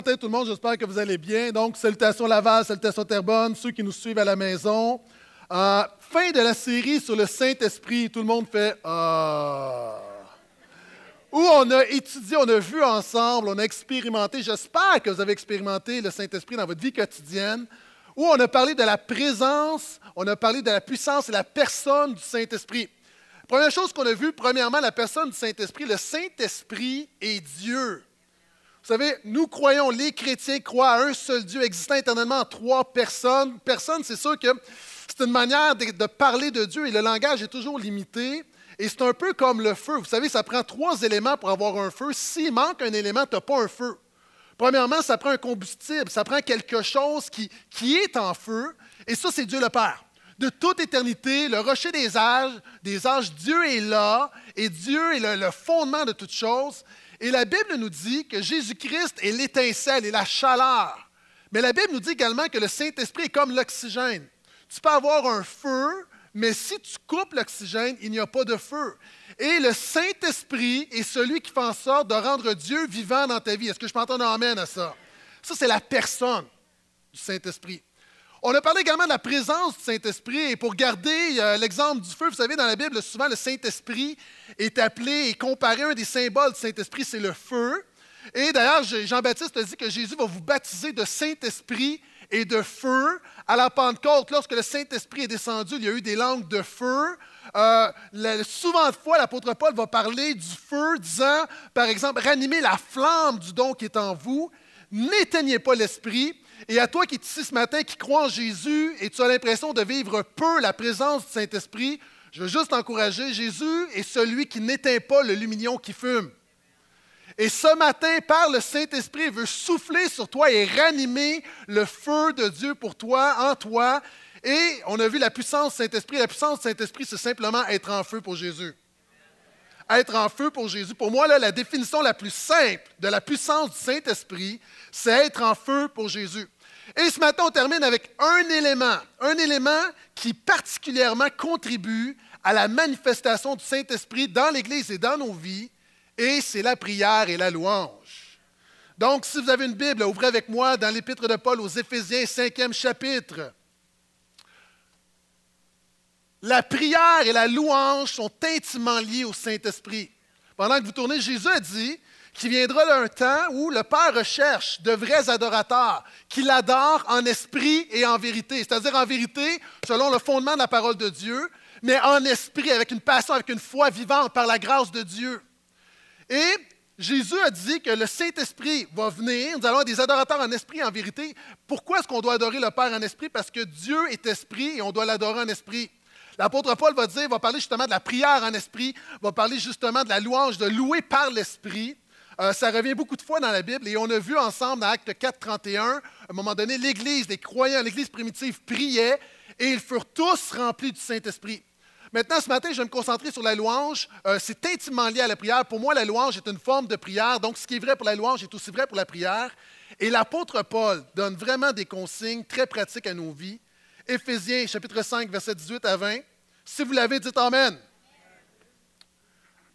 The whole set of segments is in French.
Matin tout le monde, j'espère que vous allez bien. Donc, salutations Laval, salutations Terrebonne, ceux qui nous suivent à la maison. Euh, fin de la série sur le Saint-Esprit, tout le monde fait Ah. Où on a étudié, on a vu ensemble, on a expérimenté, j'espère que vous avez expérimenté le Saint-Esprit dans votre vie quotidienne, où on a parlé de la présence, on a parlé de la puissance et la personne du Saint-Esprit. Première chose qu'on a vue, premièrement, la personne du Saint-Esprit. Le Saint-Esprit est Dieu. Vous savez, nous croyons, les chrétiens croient à un seul Dieu existant éternellement en trois personnes. Personne, c'est sûr que c'est une manière de, parler de Dieu et le langage est toujours limité. Et c'est un peu comme le feu. Vous savez, ça prend trois éléments pour avoir un feu. S'il manque un élément, tu n'as pas un feu. Premièrement, ça prend un combustible, ça prend quelque chose qui, qui est en feu. Et ça, c'est Dieu le Père. De toute éternité, le rocher des âges, des âges, Dieu est là et Dieu est le, le fondement de toute chose. Et la Bible nous dit que Jésus-Christ est l'étincelle et la chaleur. Mais la Bible nous dit également que le Saint-Esprit est comme l'oxygène. Tu peux avoir un feu, mais si tu coupes l'oxygène, il n'y a pas de feu. Et le Saint-Esprit est celui qui fait en sorte de rendre Dieu vivant dans ta vie. Est-ce que je peux entendre un amène à ça? Ça, c'est la personne du Saint-Esprit. On a parlé également de la présence du Saint-Esprit. Et pour garder euh, l'exemple du feu, vous savez, dans la Bible, souvent le Saint-Esprit est appelé et comparé un des symboles du Saint-Esprit, c'est le feu. Et d'ailleurs, Jean-Baptiste a dit que Jésus va vous baptiser de Saint-Esprit et de feu. À la Pentecôte, lorsque le Saint-Esprit est descendu, il y a eu des langues de feu. Euh, souvent de fois, l'apôtre Paul va parler du feu, disant, par exemple, ranimez la flamme du don qui est en vous, n'éteignez pas l'esprit. Et à toi qui es ici ce matin, qui crois en Jésus et tu as l'impression de vivre peu la présence du Saint-Esprit, je veux juste t'encourager. Jésus est celui qui n'éteint pas le lumignon qui fume. Et ce matin, par le Saint-Esprit, il veut souffler sur toi et ranimer le feu de Dieu pour toi, en toi. Et on a vu la puissance du Saint-Esprit. La puissance du Saint-Esprit, c'est simplement être en feu pour Jésus. Être en feu pour Jésus. Pour moi, la définition la plus simple de la puissance du Saint-Esprit, c'est être en feu pour Jésus. Et ce matin, on termine avec un élément, un élément qui particulièrement contribue à la manifestation du Saint-Esprit dans l'Église et dans nos vies, et c'est la prière et la louange. Donc, si vous avez une Bible, ouvrez avec moi dans l'Épître de Paul aux Éphésiens, cinquième chapitre. La prière et la louange sont intimement liées au Saint-Esprit. Pendant que vous tournez, Jésus a dit qu'il viendra un temps où le Père recherche de vrais adorateurs, qui l'adorent en esprit et en vérité, c'est-à-dire en vérité selon le fondement de la parole de Dieu, mais en esprit, avec une passion, avec une foi vivante par la grâce de Dieu. Et Jésus a dit que le Saint-Esprit va venir, nous allons avoir des adorateurs en esprit et en vérité. Pourquoi est-ce qu'on doit adorer le Père en esprit? Parce que Dieu est esprit et on doit l'adorer en esprit. L'apôtre Paul va dire, va parler justement de la prière en esprit, va parler justement de la louange, de louer par l'esprit. Euh, ça revient beaucoup de fois dans la Bible et on a vu ensemble dans Acte 4, 31, à un moment donné, l'Église, les croyants, l'Église primitive priaient et ils furent tous remplis du Saint-Esprit. Maintenant, ce matin, je vais me concentrer sur la louange. Euh, c'est intimement lié à la prière. Pour moi, la louange est une forme de prière. Donc, ce qui est vrai pour la louange est aussi vrai pour la prière. Et l'apôtre Paul donne vraiment des consignes très pratiques à nos vies. Éphésiens, chapitre 5, verset 18 à 20. Si vous l'avez, dites Amen.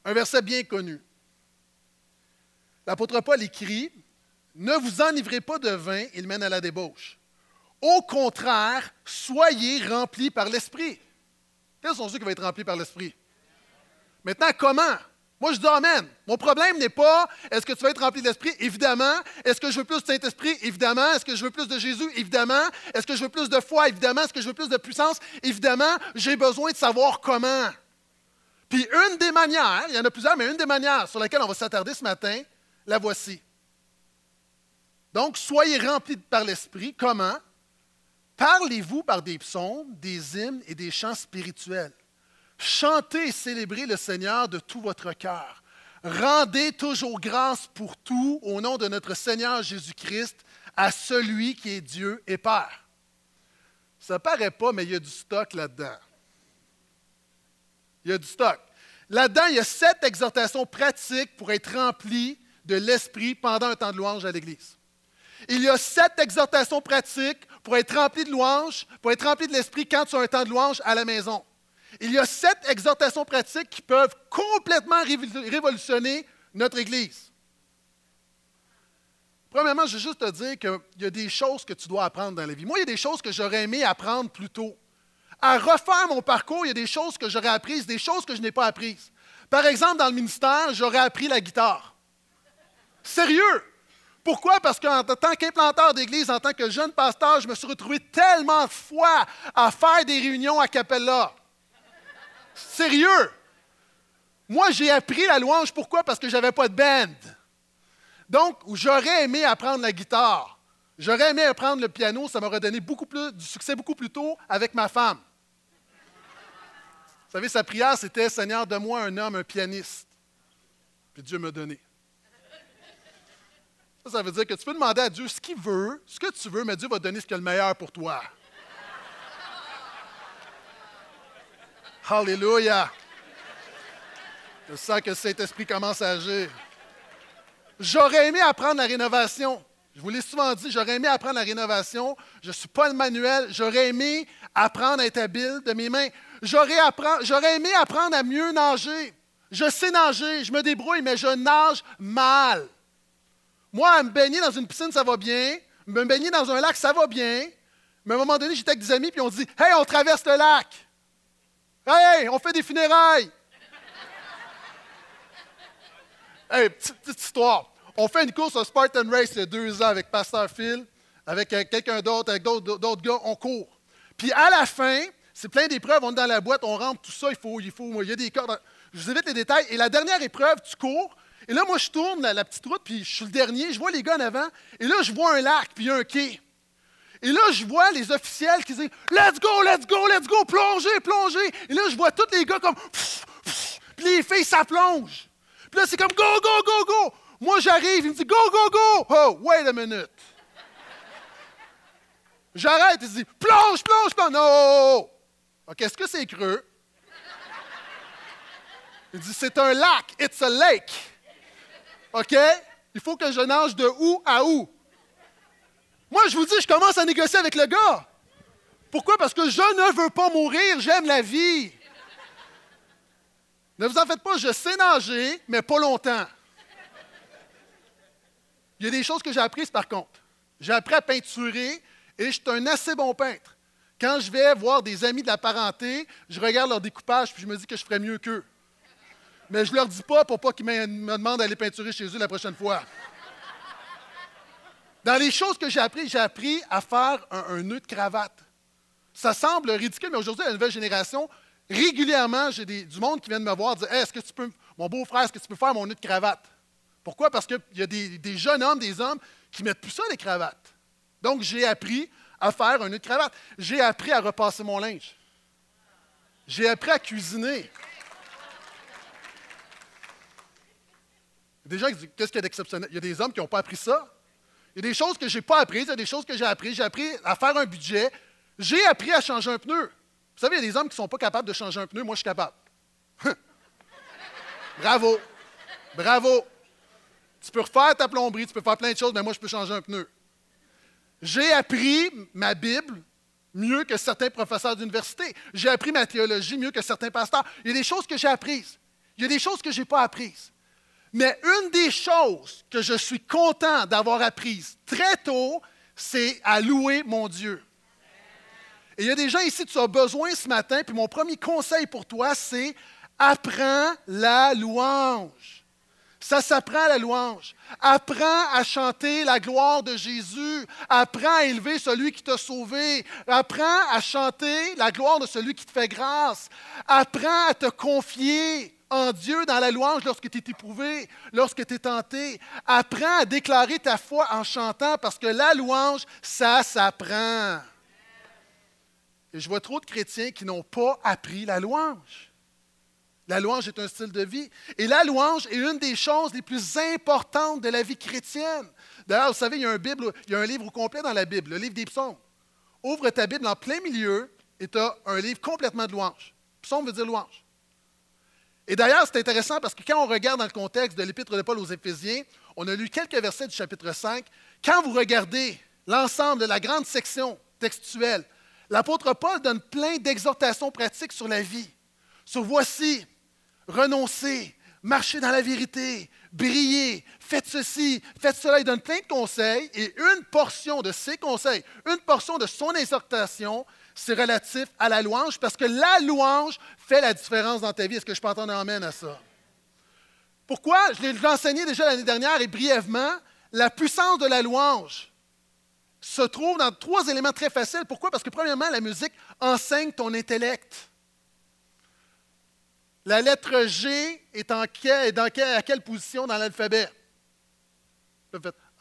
Un verset bien connu. L'apôtre Paul écrit Ne vous enivrez pas de vin, il mène à la débauche. Au contraire, soyez remplis par l'Esprit. Quels sont ceux qui vont être remplis par l'Esprit? Maintenant, comment? Moi, je dis Amen. Mon problème n'est pas est-ce que tu vas être rempli de l'Esprit? Évidemment. Est-ce que je veux plus de Saint-Esprit? Évidemment. Est-ce que je veux plus de Jésus? Évidemment. Est-ce que je veux plus de foi? Évidemment. Est-ce que je veux plus de puissance? Évidemment. J'ai besoin de savoir comment. Puis une des manières, il y en a plusieurs, mais une des manières sur laquelle on va s'attarder ce matin, la voici. Donc, soyez remplis par l'Esprit. Comment? Parlez-vous par des psaumes, des hymnes et des chants spirituels. Chantez et célébrez le Seigneur de tout votre cœur. Rendez toujours grâce pour tout au nom de notre Seigneur Jésus-Christ à celui qui est Dieu et Père. Ça paraît pas, mais il y a du stock là-dedans. Il y a du stock. Là-dedans, il y a sept exhortations pratiques pour être rempli de l'Esprit pendant un temps de louange à l'Église. Il y a sept exhortations pratiques pour être rempli de louange, pour être rempli de l'Esprit quand tu as un temps de louange à la maison. Il y a sept exhortations pratiques qui peuvent complètement révolutionner notre Église. Premièrement, je veux juste te dire qu'il y a des choses que tu dois apprendre dans la vie. Moi, il y a des choses que j'aurais aimé apprendre plus tôt. À refaire mon parcours, il y a des choses que j'aurais apprises, des choses que je n'ai pas apprises. Par exemple, dans le ministère, j'aurais appris la guitare. Sérieux! Pourquoi? Parce qu'en tant qu'implanteur d'église, en tant que jeune pasteur, je me suis retrouvé tellement de fois à faire des réunions à Capella. Sérieux! Moi, j'ai appris la louange. Pourquoi? Parce que je n'avais pas de band. Donc, j'aurais aimé apprendre la guitare. J'aurais aimé apprendre le piano. Ça m'aurait donné beaucoup plus, du succès beaucoup plus tôt avec ma femme. Vous savez, sa prière, c'était Seigneur, donne-moi un homme, un pianiste. Puis Dieu m'a donné. Ça, ça veut dire que tu peux demander à Dieu ce qu'il veut, ce que tu veux, mais Dieu va te donner ce qui est le meilleur pour toi. Alléluia. Je sens que Saint-Esprit commence à agir. J'aurais aimé apprendre la rénovation. Je vous l'ai souvent dit, j'aurais aimé apprendre la rénovation. Je ne suis pas le manuel. J'aurais aimé apprendre à être habile de mes mains. J'aurais aimé apprendre à mieux nager. Je sais nager, je me débrouille, mais je nage mal. Moi, me baigner dans une piscine, ça va bien. Me baigner dans un lac, ça va bien. Mais à un moment donné, j'étais avec des amis, puis on dit Hey, on traverse le lac. Hey, on fait des funérailles. hey, petite, histoire. On fait une course au Spartan Race il y a deux ans avec Pasteur Phil, avec euh, quelqu'un d'autre, avec d'autres gars. On court. Puis à la fin, c'est plein d'épreuves. On est dans la boîte, on rentre, tout ça. Il faut, il faut, il y a des cordes. Je vous évite les détails. Et la dernière épreuve, tu cours. Et là, moi, je tourne la, petite route, puis je suis le dernier. Je vois les gars en avant. Et là, je vois un lac, puis un quai. Et là, je vois les officiels qui disent Let's go, let's go, let's go, plongez, plongez. Et là, je vois tous les gars comme Puis les filles, ça plonge. Puis là, c'est comme Go, go, go, go. Moi, j'arrive, il me dit Go, go, go. Oh, wait a minute. J'arrête, il dit Plonge, plonge, plonge. Non. OK, est-ce que c'est creux? Il dit C'est un lac. It's a lake. OK? Il faut que je nage de où à où? Moi, je vous dis, je commence à négocier avec le gars. Pourquoi? Parce que je ne veux pas mourir, j'aime la vie. Ne vous en faites pas, je sais nager, mais pas longtemps. Il y a des choses que j'ai apprises par contre. J'ai appris à peinturer et je suis un assez bon peintre. Quand je vais voir des amis de la parenté, je regarde leur découpage puis je me dis que je ferais mieux qu'eux. Mais je ne leur dis pas pour pas qu'ils me, demandent d'aller peinturer chez eux la prochaine fois. Dans les choses que j'ai appris, j'ai appris à faire un, nœud de cravate. Ça semble ridicule, mais aujourd'hui, la nouvelle génération, régulièrement, j'ai du monde qui vient de me voir dire Est-ce que tu peux, mon beau-frère, est-ce que tu peux faire mon nœud de cravate? Pourquoi? Parce qu'il y a des, jeunes hommes, des hommes qui mettent plus ça, les cravates. Donc, j'ai appris à faire un nœud de cravate. J'ai appris à repasser mon linge. J'ai appris à cuisiner. Des Qu'est-ce qu'il y a d'exceptionnel? Il y a des hommes qui n'ont pas appris ça. Il y a des choses que je n'ai pas apprises, il y a des choses que j'ai apprises. J'ai appris à faire un budget. J'ai appris à changer un pneu. Vous savez, il y a des hommes qui ne sont pas capables de changer un pneu. Moi, je suis capable. Bravo. Bravo. Tu peux refaire ta plomberie, tu peux faire plein de choses, mais moi, je peux changer un pneu. J'ai appris ma Bible mieux que certains professeurs d'université. J'ai appris ma théologie mieux que certains pasteurs. Il y a des choses que j'ai apprises. Il y a des choses que je n'ai pas apprises. Mais une des choses que je suis content d'avoir apprises très tôt, c'est à louer mon Dieu. Et il y a des gens ici, tu as besoin ce matin, puis mon premier conseil pour toi, c'est apprends la louange. Ça s'apprend la louange. Apprends à chanter la gloire de Jésus. Apprends à élever celui qui t'a sauvé. Apprends à chanter la gloire de celui qui te fait grâce. Apprends à te confier Dieu dans la louange lorsque tu es éprouvé, lorsque tu es tenté. Apprends à déclarer ta foi en chantant parce que la louange, ça s'apprend. Et je vois trop de chrétiens qui n'ont pas appris la louange. La louange est un style de vie. Et la louange est une des choses les plus importantes de la vie chrétienne. D'ailleurs, vous savez, il y a un, il y un livre complet dans la Bible, le livre des psaumes. Ouvre ta Bible en plein milieu et tu as un livre complètement de louange. Psaume veut dire louange. Et d'ailleurs, c'est intéressant parce que quand on regarde dans le contexte de l'Épître de Paul aux Éphésiens, on a lu quelques versets du chapitre 5. Quand vous regardez l'ensemble de la grande section textuelle, l'apôtre Paul donne plein d'exhortations pratiques sur la vie. Sur voici, renoncer, marcher dans la vérité, brillez, faites ceci, faites cela. Il donne plein de conseils et une portion de ses conseils, une portion de son exhortation, c'est relatif à la louange parce que la louange fait la différence dans ta vie. Est-ce que je peux entendre amène à ça? Pourquoi? Je l'ai enseigné déjà l'année dernière et brièvement. La puissance de la louange se trouve dans trois éléments très faciles. Pourquoi? Parce que premièrement, la musique enseigne ton intellect. La lettre G est, en dans à quelle position dans l'alphabet?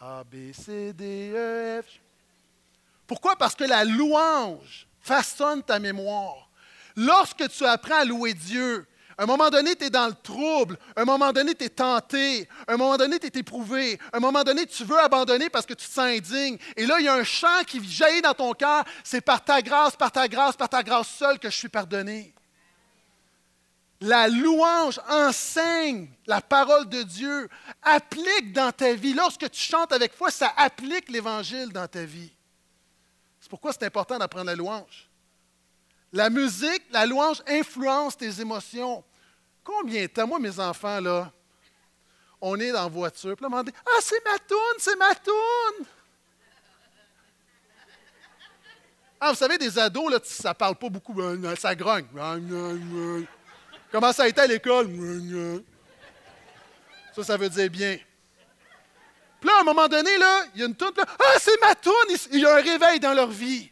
A, B, C, D, E, F. Pourquoi? Parce que la louange façonne ta mémoire. Lorsque tu apprends à louer Dieu, à un moment donné, tu es dans le trouble. À un moment donné, tu es tenté. À un moment donné, tu es éprouvé. À un moment donné, tu veux abandonner parce que tu te sens indigne. Et là, il y a un chant qui jaillit dans ton cœur. C'est par ta grâce, par ta grâce, par ta grâce seule que je suis pardonné. La louange enseigne la parole de Dieu, applique dans ta vie. Lorsque tu chantes avec foi, ça applique l'Évangile dans ta vie. C'est pourquoi c'est important d'apprendre la louange. La musique, la louange influence tes émotions. Combien de temps, moi, mes enfants, là, on est dans la voiture, puis là, on dit Ah, c'est ma toune, c'est ma toune. Ah, vous savez, des ados, là, ça ne parle pas beaucoup, ça grogne. Comment ça a été à l'école? Ça, ça veut dire bien. Puis là, à un moment donné, il y a une toune, ah, c'est ma toune! Il y a un réveil dans leur vie.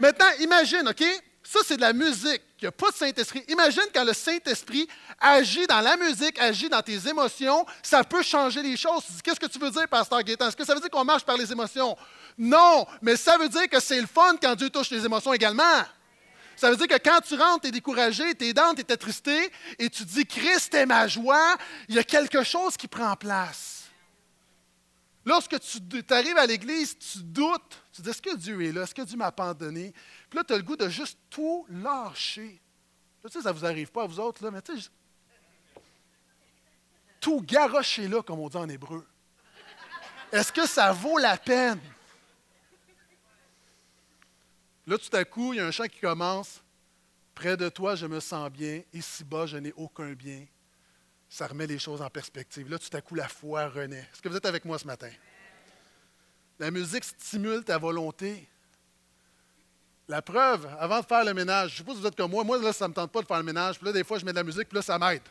Maintenant, imagine, OK? Ça, c'est de la musique. Il n'y a pas de Saint-Esprit. Imagine quand le Saint-Esprit agit dans la musique, agit dans tes émotions, ça peut changer les choses. Qu'est-ce que tu veux dire, Pasteur Gaétan? Est-ce que ça veut dire qu'on marche par les émotions? Non, mais ça veut dire que c'est le fun quand Dieu touche les émotions également. Ça veut dire que quand tu rentres, tu es découragé, tu es dans, tu es attristé, et tu dis Christ est ma joie, il y a quelque chose qui prend place. Lorsque tu arrives à l'église, tu doutes. Tu dis Est-ce que Dieu est là? Est-ce que Dieu m'a abandonné? Puis là, tu as le goût de juste tout lâcher. Je sais, ça ne vous arrive pas à vous autres, là, mais tu sais, tout garocher là, comme on dit en hébreu. Est-ce que ça vaut la peine? Là, tout à coup, il y a un chant qui commence. Près de toi, je me sens bien. Ici-bas, je n'ai aucun bien. Ça remet les choses en perspective. Là, tout à coup, la foi renaît. Est-ce que vous êtes avec moi ce matin? La musique stimule ta volonté. La preuve, avant de faire le ménage, je ne sais pas si vous êtes comme moi, moi, là, ça ne me tente pas de faire le ménage, puis là, des fois, je mets de la musique, puis là, ça m'aide.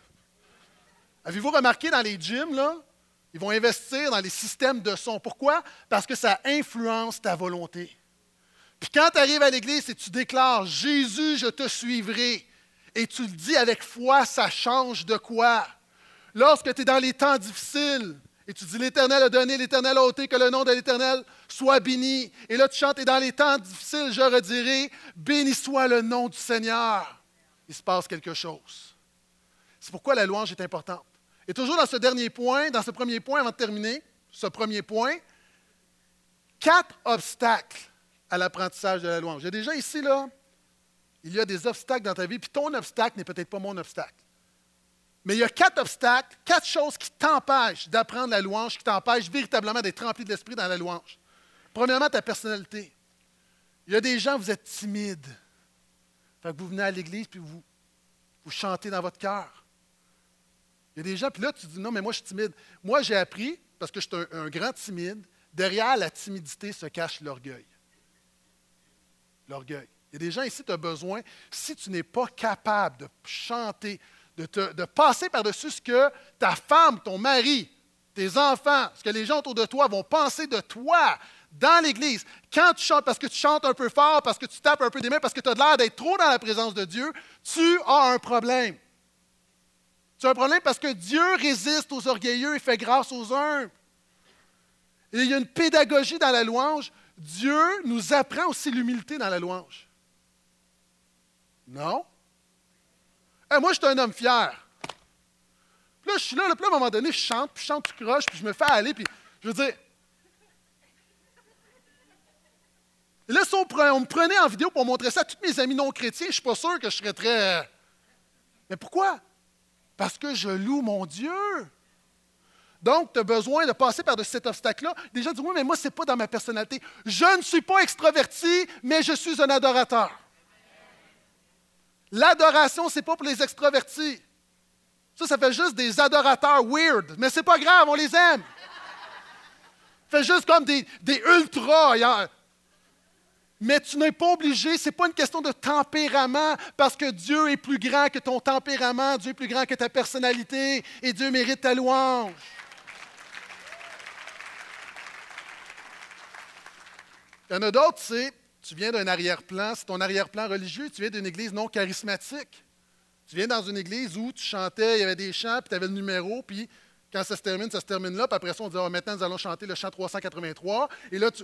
Avez-vous remarqué dans les gyms, là, ils vont investir dans les systèmes de son. Pourquoi? Parce que ça influence ta volonté. Puis quand tu arrives à l'église et tu déclares Jésus, je te suivrai, et tu le dis avec foi, ça change de quoi? Lorsque tu es dans les temps difficiles, et tu dis, l'Éternel a donné, l'Éternel a ôté, que le nom de l'Éternel soit béni. Et là, tu chantes, et dans les temps difficiles, je redirai, béni soit le nom du Seigneur. Il se passe quelque chose. C'est pourquoi la louange est importante. Et toujours dans ce dernier point, dans ce premier point, avant de terminer, ce premier point, quatre obstacles à l'apprentissage de la louange. A déjà ici, là, il y a des obstacles dans ta vie, puis ton obstacle n'est peut-être pas mon obstacle. Mais il y a quatre obstacles, quatre choses qui t'empêchent d'apprendre la louange, qui t'empêchent véritablement d'être rempli de l'esprit dans la louange. Premièrement, ta personnalité. Il y a des gens, vous êtes timides. Fait que vous venez à l'église puis vous, vous chantez dans votre cœur. Il y a des gens, puis là, tu dis non, mais moi, je suis timide. Moi, j'ai appris, parce que je suis un, un grand timide, derrière la timidité se cache l'orgueil. L'orgueil. Il y a des gens ici, tu as besoin, si tu n'es pas capable de chanter, de, passer par-dessus ce que ta femme, ton mari, tes enfants, ce que les gens autour de toi vont penser de toi dans l'Église. Quand tu chantes, parce que tu chantes un peu fort, parce que tu tapes un peu des mains, parce que tu as l'air d'être trop dans la présence de Dieu, tu as un problème. Tu as un problème parce que Dieu résiste aux orgueilleux et fait grâce aux humbles. Et il y a une pédagogie dans la louange. Dieu nous apprend aussi l'humilité dans la louange. Non? Moi, je suis un homme fier. Puis là, je suis là, puis à un moment donné, je chante, puis je chante tout croche, puis je me fais aller, puis je veux dire. Et là, si on, me prenait en vidéo pour montrer ça à tous mes amis non chrétiens, je ne suis pas sûr que je serais très. Euh, mais pourquoi? Parce que je loue mon Dieu. Donc, tu as besoin de passer par cet obstacle-là. Des gens disent Oui, mais moi, ce n'est pas dans ma personnalité. Je ne suis pas extraverti, mais je suis un adorateur. L'adoration, ce n'est pas pour les extravertis. Ça, ça fait juste des adorateurs weird, mais c'est pas grave, on les aime. Ça fait juste comme des, des ultras. Mais tu n'es pas obligé, ce n'est pas une question de tempérament, parce que Dieu est plus grand que ton tempérament, Dieu est plus grand que ta personnalité, et Dieu mérite ta louange. Il y en a d'autres, c'est, tu viens d'un arrière-plan, c'est ton arrière-plan religieux, tu viens d'une église non charismatique. Tu viens dans une église où tu chantais, il y avait des chants, puis tu avais le numéro, puis quand ça se termine, ça se termine là, puis après ça, on dit, ah, maintenant, nous allons chanter le chant 383. Et là, tu,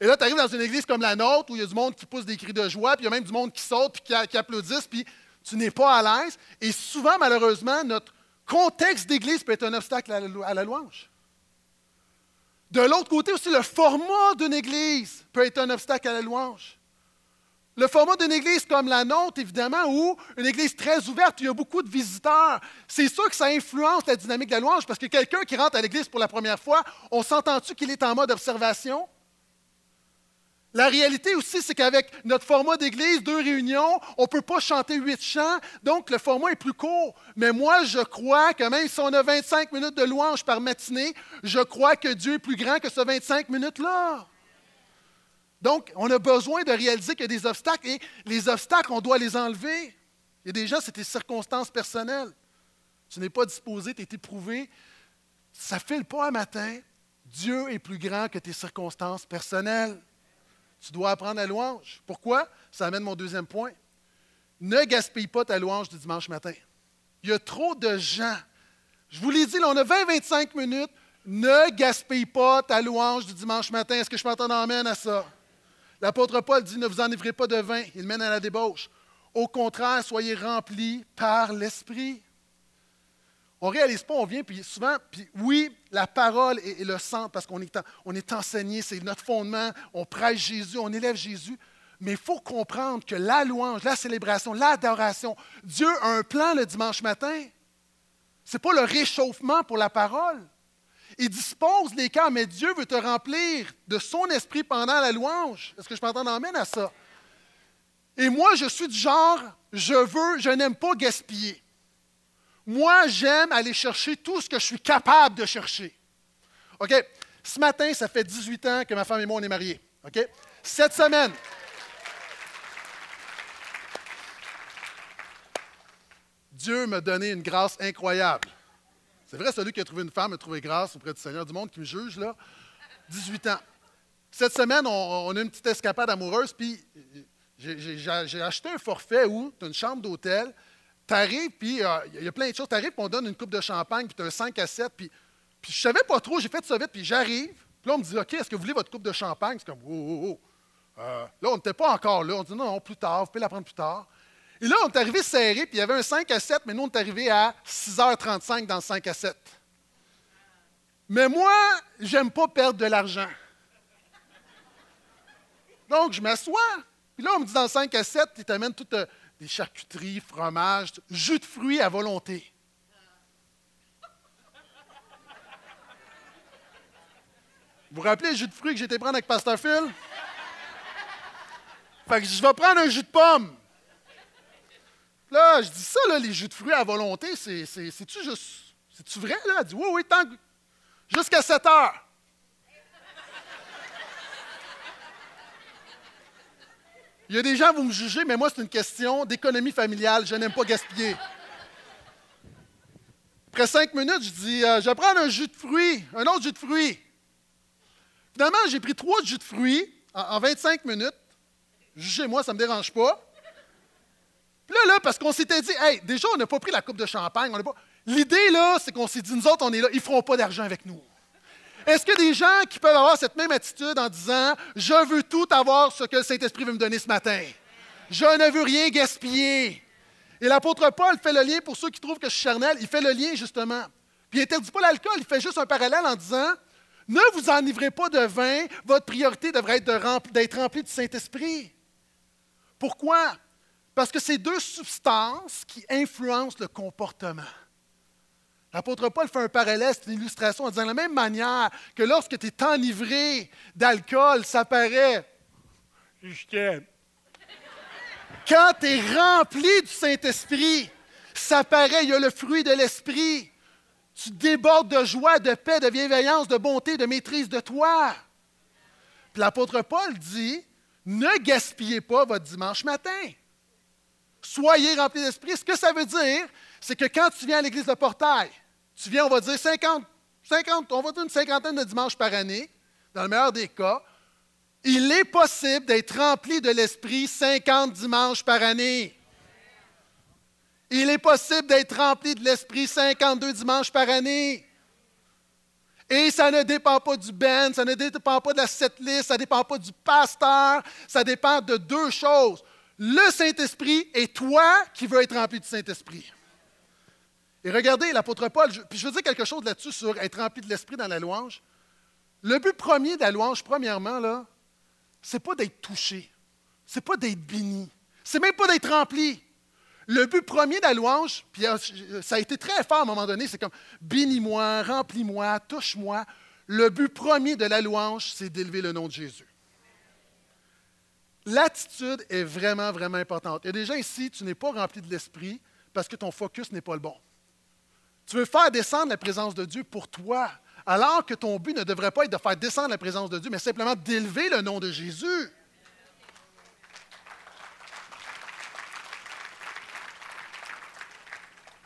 et là, arrives dans une église comme la nôtre où il y a du monde qui pousse des cris de joie, puis il y a même du monde qui saute, puis qui, qui applaudissent, puis tu n'es pas à l'aise. Et souvent, malheureusement, notre contexte d'église peut être un obstacle à la louange. De l'autre côté aussi, le format d'une église peut être un obstacle à la louange. Le format d'une église comme la nôtre, évidemment, ou une église très ouverte, il y a beaucoup de visiteurs. C'est sûr que ça influence la dynamique de la louange parce que quelqu'un qui rentre à l'église pour la première fois, on s'entend-tu qu'il est en mode observation? La réalité aussi, c'est qu'avec notre format d'église, deux réunions, on ne peut pas chanter huit chants, donc le format est plus court. Mais moi, je crois que même si on a 25 minutes de louange par matinée, je crois que Dieu est plus grand que ce 25 minutes-là. Donc, on a besoin de réaliser qu'il y a des obstacles et les obstacles, on doit les enlever. Il y c'est tes circonstances personnelles. Tu n'es pas disposé, tu es éprouvé. Ça ne file pas un matin. Dieu est plus grand que tes circonstances personnelles. Tu dois apprendre la louange. Pourquoi? Ça amène mon deuxième point. Ne gaspille pas ta louange du dimanche matin. Il y a trop de gens. Je vous l'ai dit, là, on a 20-25 minutes. Ne gaspille pas ta louange du dimanche matin. Est-ce que je peux entendre amène à ça? L'apôtre Paul dit, ne vous enivrez pas de vin. Il mène à la débauche. Au contraire, soyez remplis par l'Esprit. On ne réalise pas, on vient, puis souvent, puis oui, la parole est, le centre parce qu'on est, enseigné, c'est notre fondement, on prêche Jésus, on élève Jésus. Mais il faut comprendre que la louange, la célébration, l'adoration, Dieu a un plan le dimanche matin. Ce n'est pas le réchauffement pour la parole. Il dispose les cœurs, mais Dieu veut te remplir de son esprit pendant la louange. Est-ce que je peux entendre amène à ça? Et moi, je suis du genre, je veux, je n'aime pas gaspiller. Moi, j'aime aller chercher tout ce que je suis capable de chercher. OK? Ce matin, ça fait 18 ans que ma femme et moi, on est mariés. OK? Cette semaine, Dieu m'a donné une grâce incroyable. C'est vrai, celui qui a trouvé une femme a trouvé grâce auprès du Seigneur du monde qui me juge, là. 18 ans. Cette semaine, on, a une petite escapade amoureuse, puis j'ai acheté un forfait où tu une chambre d'hôtel, tu arrives, puis euh, il y a plein de choses. Tu arrives, puis on donne une coupe de champagne, puis tu un 5 à 7, puis, puis je savais pas trop, j'ai fait ça vite, puis j'arrive. Puis là, on me dit, OK, est-ce que vous voulez votre coupe de champagne? C'est comme, oh, oh, oh. là, on n'était pas encore là. On dit, non, plus tard, vous pouvez la prendre plus tard. Et là, on est arrivé serré, puis il y avait un 5 à 7, mais nous, on est arrivé à 6h35 dans le 5 à 7. Mais moi, j'aime pas perdre de l'argent. Donc, je m'assois. Puis là, on me dit dans le 5 à 7, tu t'amènes tout, euh, des charcuteries, fromages, jus de fruits à volonté. Vous vous rappelez le jus de fruits que j'étais prendre avec Pasteur Phil? Fait que je vais prendre un jus de pomme. Là, je dis ça, là, les jus de fruits à volonté, c'est-tu juste. C'est-tu vrai, là? Elle dit oui, oui, tant jusqu'à 7 heures. Il y a des gens, vous me jugez, mais moi, c'est une question d'économie familiale. Je n'aime pas gaspiller. Après cinq minutes, je dis euh, Je vais prendre un jus de fruits, un autre jus de fruits. Finalement, j'ai pris trois jus de fruits en, 25 minutes. Jugez-moi, ça ne me dérange pas. Puis là, là, parce qu'on s'était dit Hey, déjà, on n'a pas pris la coupe de champagne. L'idée, là, c'est qu'on s'est dit Nous autres, on est là, ils ne feront pas d'argent avec nous. Est-ce a des gens qui peuvent avoir cette même attitude en disant Je veux tout avoir ce que le Saint-Esprit veut me donner ce matin? Je ne veux rien gaspiller. Et l'apôtre Paul fait le lien pour ceux qui trouvent que je suis charnel, il fait le lien justement. Puis il n'interdit pas l'alcool, il fait juste un parallèle en disant Ne vous enivrez pas de vin, votre priorité devrait être d'être rempli du Saint-Esprit. Pourquoi? Parce que c'est deux substances qui influencent le comportement. L'apôtre Paul fait un parallèle, c'est une illustration en disant de la même manière que lorsque tu es enivré d'alcool, ça paraît. Je. Quand tu es rempli du Saint-Esprit, Ça paraît, il y a le fruit de l'esprit. Tu débordes de joie, de paix, de bienveillance, de bonté, de maîtrise de toi. Puis l'apôtre Paul dit, ne gaspillez pas votre dimanche matin. Soyez remplis d'esprit. Ce que ça veut dire, c'est que quand tu viens à l'église de portail, tu viens, on va dire 50, 50, on va dire une cinquantaine de dimanches par année, dans le meilleur des cas, il est possible d'être rempli de l'esprit 50 dimanches par année. Il est possible d'être rempli de l'esprit 52 dimanches par année. Et ça ne dépend pas du Ben, ça ne dépend pas de la setlist, ça ne dépend pas du pasteur, ça dépend de deux choses. Le Saint-Esprit et toi qui veux être rempli du Saint-Esprit. Et regardez, l'apôtre Paul, puis je veux dire quelque chose là-dessus sur être rempli de l'Esprit dans la louange. Le but premier de la louange, premièrement, là, c'est pas d'être touché, c'est pas d'être béni, c'est même pas d'être rempli. Le but premier de la louange, puis euh, ça a été très fort à un moment donné, c'est comme bénis-moi, remplis-moi, touche-moi. Le but premier de la louange, c'est d'élever le nom de Jésus. L'attitude est vraiment, vraiment importante. Il y ici, tu n'es pas rempli de l'esprit parce que ton focus n'est pas le bon. Tu veux faire descendre la présence de Dieu pour toi, alors que ton but ne devrait pas être de faire descendre la présence de Dieu, mais simplement d'élever le nom de Jésus.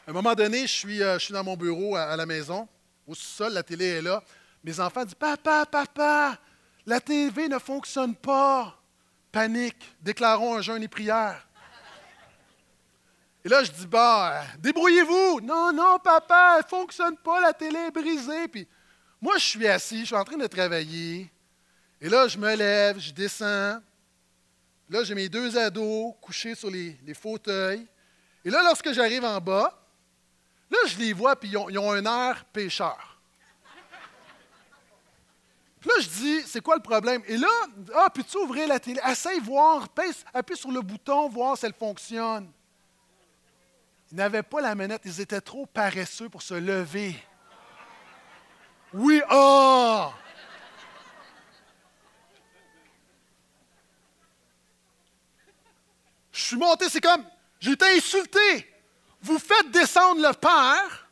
À un moment donné, je suis, euh, je dans mon bureau à, la maison, au sol, la télé est là. Mes enfants disent Papa, papa, la TV ne fonctionne pas. Panique, déclarons un jeûne et prière. Et là, je dis Bah, débrouillez-vous. Non, non, papa, elle ne fonctionne pas, la télé est brisée. Puis moi, je suis assis, je suis en train de travailler. Et là, je me lève, je descends. Là, j'ai mes deux ados couchés sur les, fauteuils. Et là, lorsque j'arrive en bas, Là, je les vois, puis ils ont, un air pêcheur. Puis là, je dis, c'est quoi le problème? Et là, ah, peux-tu ouvrir la télé? Essaye voir, appuie sur le bouton, voir si elle fonctionne. Ils n'avaient pas la manette, ils étaient trop paresseux pour se lever. Oui, ah! Je suis monté, c'est comme, j'ai été insulté vous faites descendre le Père,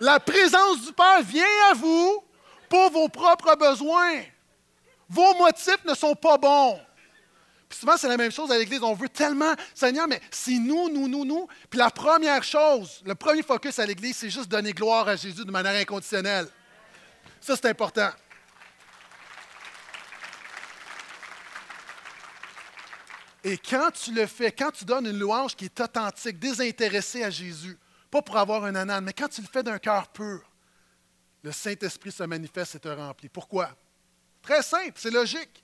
la présence du Père vient à vous pour vos propres besoins. Vos motifs ne sont pas bons. Puis souvent, c'est la même chose à l'Église. On veut tellement, Seigneur, mais c'est nous, nous, nous, nous. Puis la première chose, le premier focus à l'Église, c'est juste donner gloire à Jésus de manière inconditionnelle. Ça, c'est important. Et quand tu le fais, quand tu donnes une louange qui est authentique, désintéressée à Jésus, pas pour avoir un âne, mais quand tu le fais d'un cœur pur, le Saint-Esprit se manifeste et te remplit. Pourquoi? Très simple, c'est logique.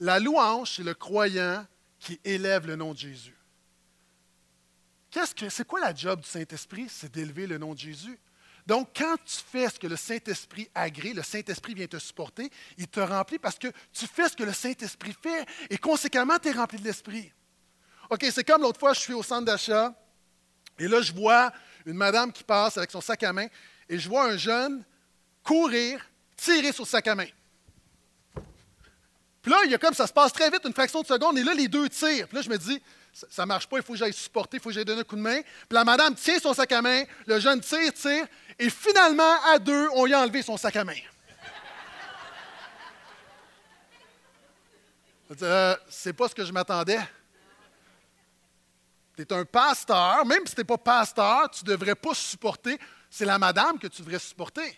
La louange, c'est le croyant qui élève le nom de Jésus. Qu'est-ce que, c'est quoi la job du Saint-Esprit? C'est d'élever le nom de Jésus. Donc, quand tu fais ce que le Saint-Esprit agrée, le Saint-Esprit vient te supporter, il te remplit parce que tu fais ce que le Saint-Esprit fait et conséquemment, tu es rempli de l'Esprit. OK, c'est comme l'autre fois, je suis au centre d'achat et là, je vois une madame qui passe avec son sac à main et je vois un jeune courir, tirer sur le sac à main. Puis là, il y a comme ça se passe très vite, une fraction de seconde, et là, les deux tirent. Puis là, je me dis, ça ne marche pas, il faut que j'aille supporter, il faut que j'aille donner un coup de main. Puis la madame tient son sac à main, le jeune tire, tire, et finalement, à deux, on lui a enlevé son sac à main. Euh, c'est pas ce que je m'attendais. Tu es un pasteur, même si tu n'es pas pasteur, tu ne devrais pas supporter. C'est la madame que tu devrais supporter.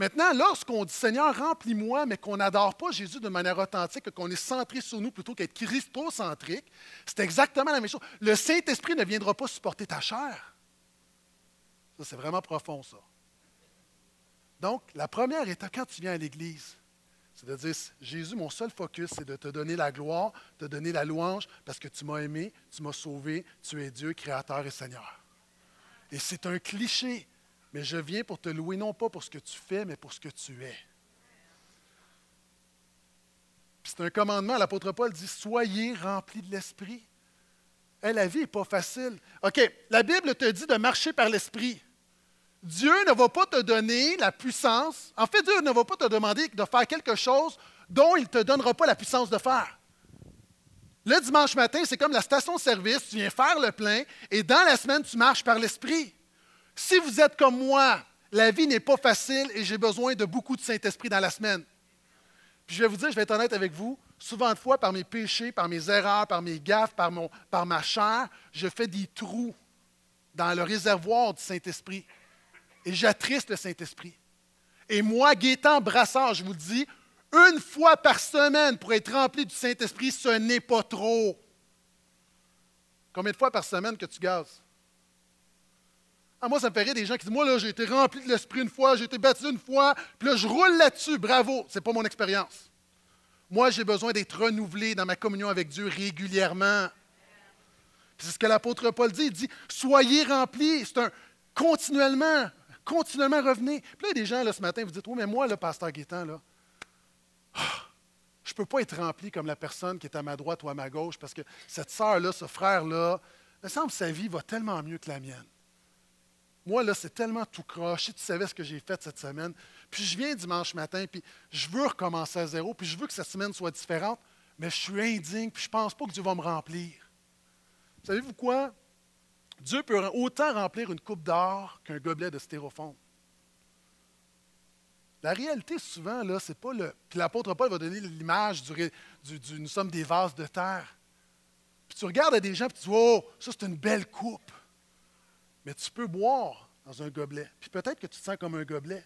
Maintenant, lorsqu'on dit Seigneur, remplis-moi, mais qu'on n'adore pas Jésus de manière authentique, qu'on est centré sur nous plutôt qu'être christocentrique, c'est exactement la même chose. Le Saint-Esprit ne viendra pas supporter ta chair. Ça, c'est vraiment profond, ça. Donc, la première étape quand tu viens à l'Église, c'est de dire Jésus, mon seul focus, c'est de te donner la gloire, de te donner la louange, parce que tu m'as aimé, tu m'as sauvé, tu es Dieu, Créateur et Seigneur. Et c'est un cliché, mais je viens pour te louer, non pas pour ce que tu fais, mais pour ce que tu es. C'est un commandement, l'apôtre Paul dit Soyez remplis de l'Esprit. la vie n'est pas facile. OK, la Bible te dit de marcher par l'Esprit. Dieu ne va pas te donner la puissance. En fait, Dieu ne va pas te demander de faire quelque chose dont il ne te donnera pas la puissance de faire. Le dimanche matin, c'est comme la station-service, tu viens faire le plein et dans la semaine, tu marches par l'Esprit. Si vous êtes comme moi, la vie n'est pas facile et j'ai besoin de beaucoup de Saint-Esprit dans la semaine. Puis je vais vous dire, je vais être honnête avec vous, souvent de fois, par mes péchés, par mes erreurs, par mes gaffes, par, mon, par ma chair, je fais des trous dans le réservoir du Saint-Esprit. Et j'attriste le Saint-Esprit. Et moi, Gaétan Brassard, je vous dis, une fois par semaine pour être rempli du Saint-Esprit, ce n'est pas trop. Combien de fois par semaine que tu gazes? Ah, moi, ça me ferait des gens qui disent Moi, là, j'ai été rempli de l'Esprit une fois, j'ai été baptisé une fois, puis là, je roule là-dessus. Bravo. Ce n'est pas mon expérience. Moi, j'ai besoin d'être renouvelé dans ma communion avec Dieu régulièrement. C'est ce que l'apôtre Paul dit. Il dit Soyez remplis. C'est un continuellement, continuellement revenez. Puis là, il y a des gens là, ce matin, vous dites Oui, mais moi, le pasteur Guétan, là, ah, je ne peux pas être rempli comme la personne qui est à ma droite ou à ma gauche parce que cette sœur-là, ce frère-là, il me semble que sa vie va tellement mieux que la mienne. Moi, là, c'est tellement tout croche. Tu savais ce que j'ai fait cette semaine. Puis je viens dimanche matin, puis je veux recommencer à zéro, puis je veux que cette semaine soit différente, mais je suis indigne, puis je ne pense pas que Dieu va me remplir. Savez-vous quoi? Dieu peut autant remplir une coupe d'or qu'un gobelet de stérophone. La réalité, souvent, là, c'est pas le. Puis l'apôtre Paul va donner l'image du, Nous sommes des vases de terre. Puis tu regardes à des gens et tu dis Oh, ça, c'est une belle coupe. Mais tu peux boire dans un gobelet. Puis peut-être que tu te sens comme un gobelet.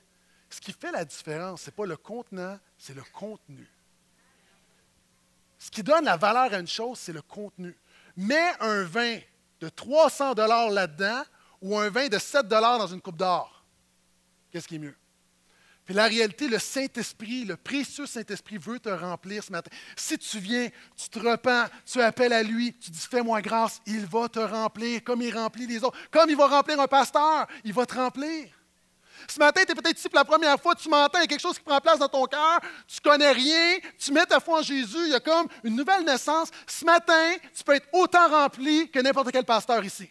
Ce qui fait la différence, ce n'est pas le contenant, c'est le contenu. Ce qui donne la valeur à une chose, c'est le contenu. Mets un vin de 300 dollars là-dedans ou un vin de 7 dollars dans une coupe d'or. Qu'est-ce qui est mieux? Puis la réalité, le Saint-Esprit, le précieux Saint-Esprit veut te remplir ce matin. Si tu viens, tu te repens, tu appelles à lui, tu dis fais-moi grâce, il va te remplir comme il remplit les autres. Comme il va remplir un pasteur, il va te remplir. Ce matin, tu es peut-être ici pour la première fois, tu m'entends, il y a quelque chose qui prend place dans ton cœur, tu ne connais rien, tu mets ta foi en Jésus, il y a comme une nouvelle naissance. Ce matin, tu peux être autant rempli que n'importe quel pasteur ici.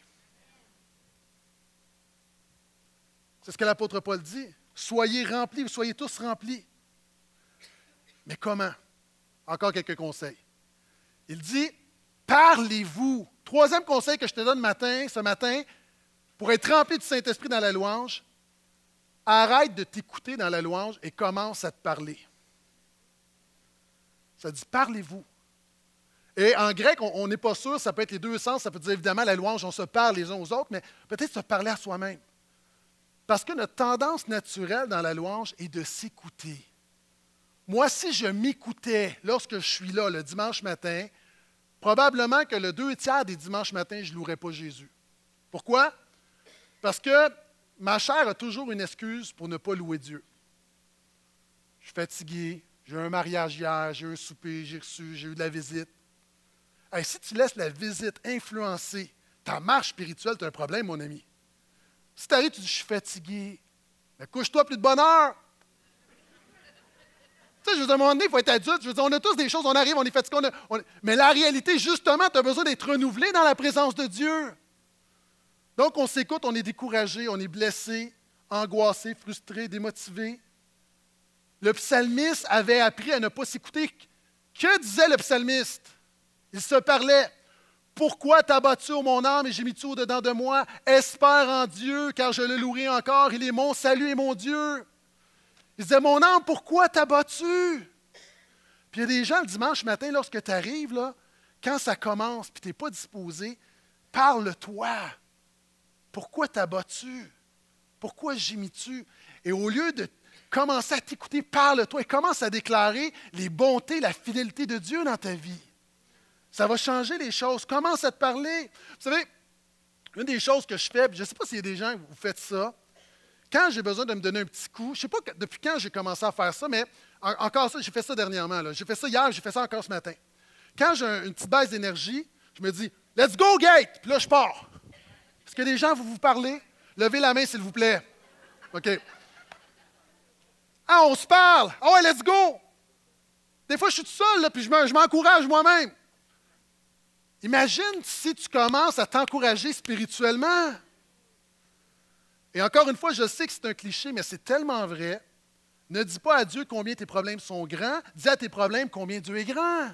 C'est ce que l'apôtre Paul dit. Soyez remplis, soyez tous remplis. Mais comment? Encore quelques conseils. Il dit, parlez-vous. Troisième conseil que je te donne matin, ce matin, pour être rempli du Saint-Esprit dans la louange, arrête de t'écouter dans la louange et commence à te parler. Ça dit, parlez-vous. Et en grec, on n'est pas sûr, ça peut être les deux sens, ça peut dire évidemment la louange, on se parle les uns aux autres, mais peut-être se parler à soi-même. Parce que notre tendance naturelle dans la louange est de s'écouter. Moi, si je m'écoutais lorsque je suis là le dimanche matin, probablement que le deux tiers des dimanches matins, je ne louerais pas Jésus. Pourquoi? Parce que ma chair a toujours une excuse pour ne pas louer Dieu. Je suis fatigué, j'ai eu un mariage hier, j'ai eu un souper, j'ai reçu, j'ai eu de la visite. si tu laisses la visite influencer ta marche spirituelle, tu as un problème, mon ami. Si tu arrives, tu dis, je suis fatigué, mais couche-toi plus de bonheur. Tu sais, je veux dire, à un moment donné, il faut être adulte. Je veux dire, on a tous des choses, on arrive, on est fatigué. Mais la réalité, justement, tu as besoin d'être renouvelé dans la présence de Dieu. Donc, on s'écoute, on est découragé, on est blessé, angoissé, frustré, démotivé. Le psalmiste avait appris à ne pas s'écouter. Que disait le psalmiste? Il se parlait. Pourquoi t'as battu, mon âme, et j'ai mis tout au-dedans de moi? Espère en Dieu, car je le louerai encore. Il est mon salut et mon Dieu. Il disait, mon âme, pourquoi t'as battu? Puis il y a des gens le dimanche matin, lorsque tu arrives, là, quand ça commence, puis tu n'es pas disposé, parle-toi. Pourquoi t'as battu? Pourquoi gémis-tu? Et au lieu de commencer à t'écouter, parle-toi et commence à déclarer les bontés, la fidélité de Dieu dans ta vie. Ça va changer les choses. Commence à te parler. Vous savez, une des choses que je fais, je ne sais pas s'il y a des gens qui vous faites ça, quand j'ai besoin de me donner un petit coup, je ne sais pas depuis quand j'ai commencé à faire ça, mais encore ça, j'ai fait ça dernièrement. J'ai fait ça hier, j'ai fait ça encore ce matin. Quand j'ai une petite baisse d'énergie, je me dis, let's go, gate! Puis là, je pars. Est-ce que des gens, vous vous parlez? Levez la main, s'il vous plaît. OK. Ah, on se parle. Ah ouais, let's go! Des fois, je suis tout seul, puis je m'encourage moi-même. Imagine si tu commences à t'encourager spirituellement. Et encore une fois, je sais que c'est un cliché, mais c'est tellement vrai. Ne dis pas à Dieu combien tes problèmes sont grands, dis à tes problèmes combien Dieu est grand.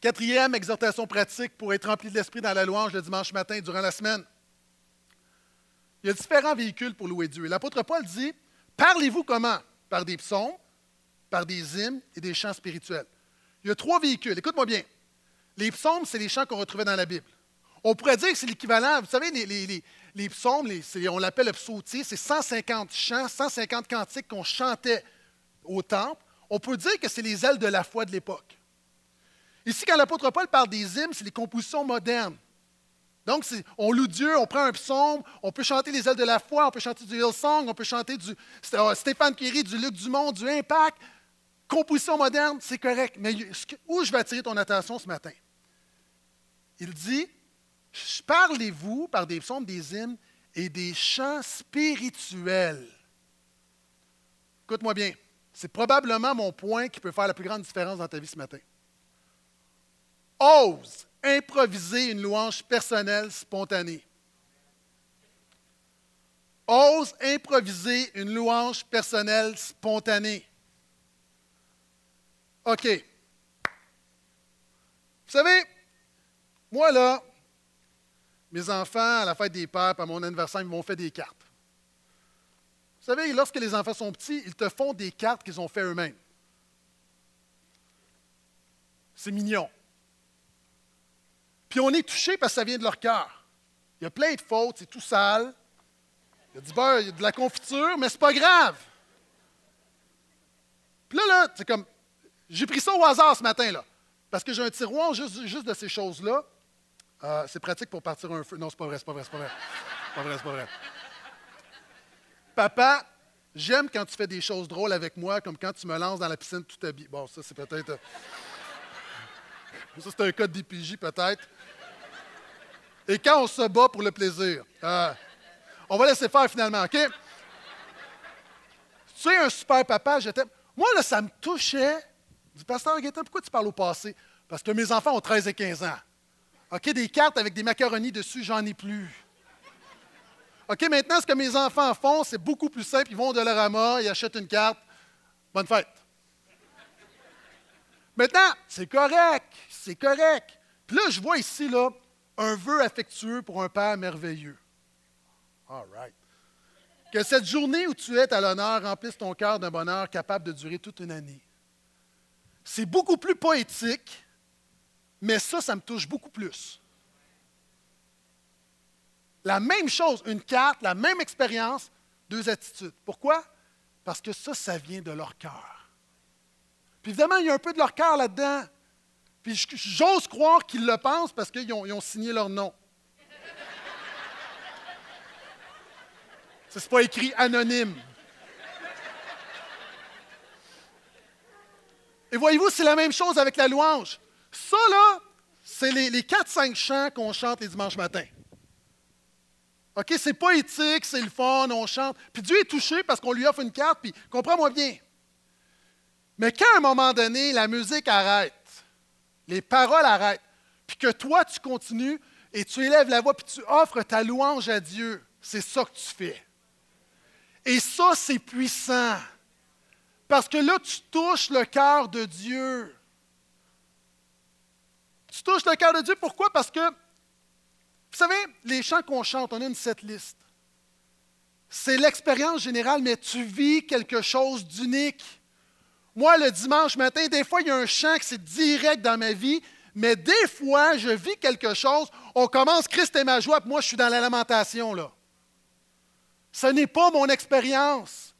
Quatrième exhortation pratique pour être rempli de l'esprit dans la louange le dimanche matin durant la semaine. Il y a différents véhicules pour louer Dieu. L'apôtre Paul dit Parlez-vous comment? Par des psaumes, par des hymnes et des chants spirituels. Il y a trois véhicules. Écoute-moi bien. Les psaumes, c'est les chants qu'on retrouvait dans la Bible. On pourrait dire que c'est l'équivalent, vous savez, les, psaumes, on l'appelle le psautier, c'est 150 chants, 150 cantiques qu'on chantait au temple. On peut dire que c'est les ailes de la foi de l'époque. Ici, quand l'apôtre Paul parle des hymnes, c'est les compositions modernes. Donc, on loue Dieu, on prend un psaume, on peut chanter les ailes de la foi, on peut chanter du Hillsong, on peut chanter du euh, Stéphane Curie, du Luc Dumont, du Impact. Composition moderne, c'est correct. Mais où je vais attirer ton attention ce matin? Il dit Parlez-vous par des psaumes, des hymnes et des chants spirituels. Écoute-moi bien, c'est probablement mon point qui peut faire la plus grande différence dans ta vie ce matin. Ose improviser une louange personnelle spontanée. Ose improviser une louange personnelle spontanée. OK. Vous savez, moi là, mes enfants, à la fête des pères, à mon anniversaire, ils m'ont fait des cartes. Vous savez, lorsque les enfants sont petits, ils te font des cartes qu'ils ont fait eux-mêmes. C'est mignon. Puis on est touché parce que ça vient de leur cœur. Il y a plein de fautes, c'est tout sale. Il y a du beurre, il y a de la confiture, mais c'est pas grave. Puis là, là, c'est comme. J'ai pris ça au hasard ce matin, là. Parce que j'ai un tiroir juste, juste de ces choses-là. Euh, c'est pratique pour partir un feu. Non, c'est pas vrai, c'est pas vrai, c'est pas vrai. C'est pas vrai, c'est pas vrai. Papa, j'aime quand tu fais des choses drôles avec moi, comme quand tu me lances dans la piscine tout habillé. Bon, ça, c'est peut-être. Euh, ça, c'est un cas de DPJ, peut-être. Et quand on se bat pour le plaisir. Euh, on va laisser faire finalement, OK? Tu es un super papa, je t'aime. Moi, là, ça me touchait. Je dis, Pasteur Gaétan, pourquoi tu parles au passé? Parce que mes enfants ont 13 et 15 ans. OK, des cartes avec des macaronis dessus, j'en ai plus. OK, maintenant, ce que mes enfants font, c'est beaucoup plus simple. Ils vont au Dollarama, ils achètent une carte. Bonne fête. Maintenant, c'est correct, c'est correct. Puis là, je vois ici, là, un vœu affectueux pour un Père merveilleux. All right. Que cette journée où tu es à l'honneur remplisse ton cœur d'un bonheur capable de durer toute une année. C'est beaucoup plus poétique, mais ça, ça me touche beaucoup plus. La même chose, une carte, la même expérience, deux attitudes. Pourquoi? Parce que ça, ça vient de leur cœur. Puis évidemment, il y a un peu de leur cœur là-dedans. Puis j'ose croire qu'ils le pensent parce qu'ils ont, signé leur nom. Ce n'est pas écrit anonyme. Et voyez-vous, c'est la même chose avec la louange. Ça, là, c'est les, les 4-5 chants qu'on chante les dimanches matins. OK, c'est poétique, c'est le fun, on chante. Puis Dieu est touché parce qu'on lui offre une carte, puis comprends-moi bien. Mais quand à un moment donné, la musique arrête, les paroles arrêtent, puis que toi, tu continues et tu élèves la voix, puis tu offres ta louange à Dieu, c'est ça que tu fais. Et ça, c'est puissant. Parce que là, tu touches le cœur de Dieu. Tu touches le cœur de Dieu, pourquoi? Parce que, vous savez, les chants qu'on chante, on a une set liste. C'est l'expérience générale, mais tu vis quelque chose d'unique. Moi, le dimanche matin, des fois, il y a un chant qui c'est direct dans ma vie, mais des fois, je vis quelque chose, on commence Christ et ma joie, puis moi, je suis dans la lamentation, là. Ce n'est pas mon expérience.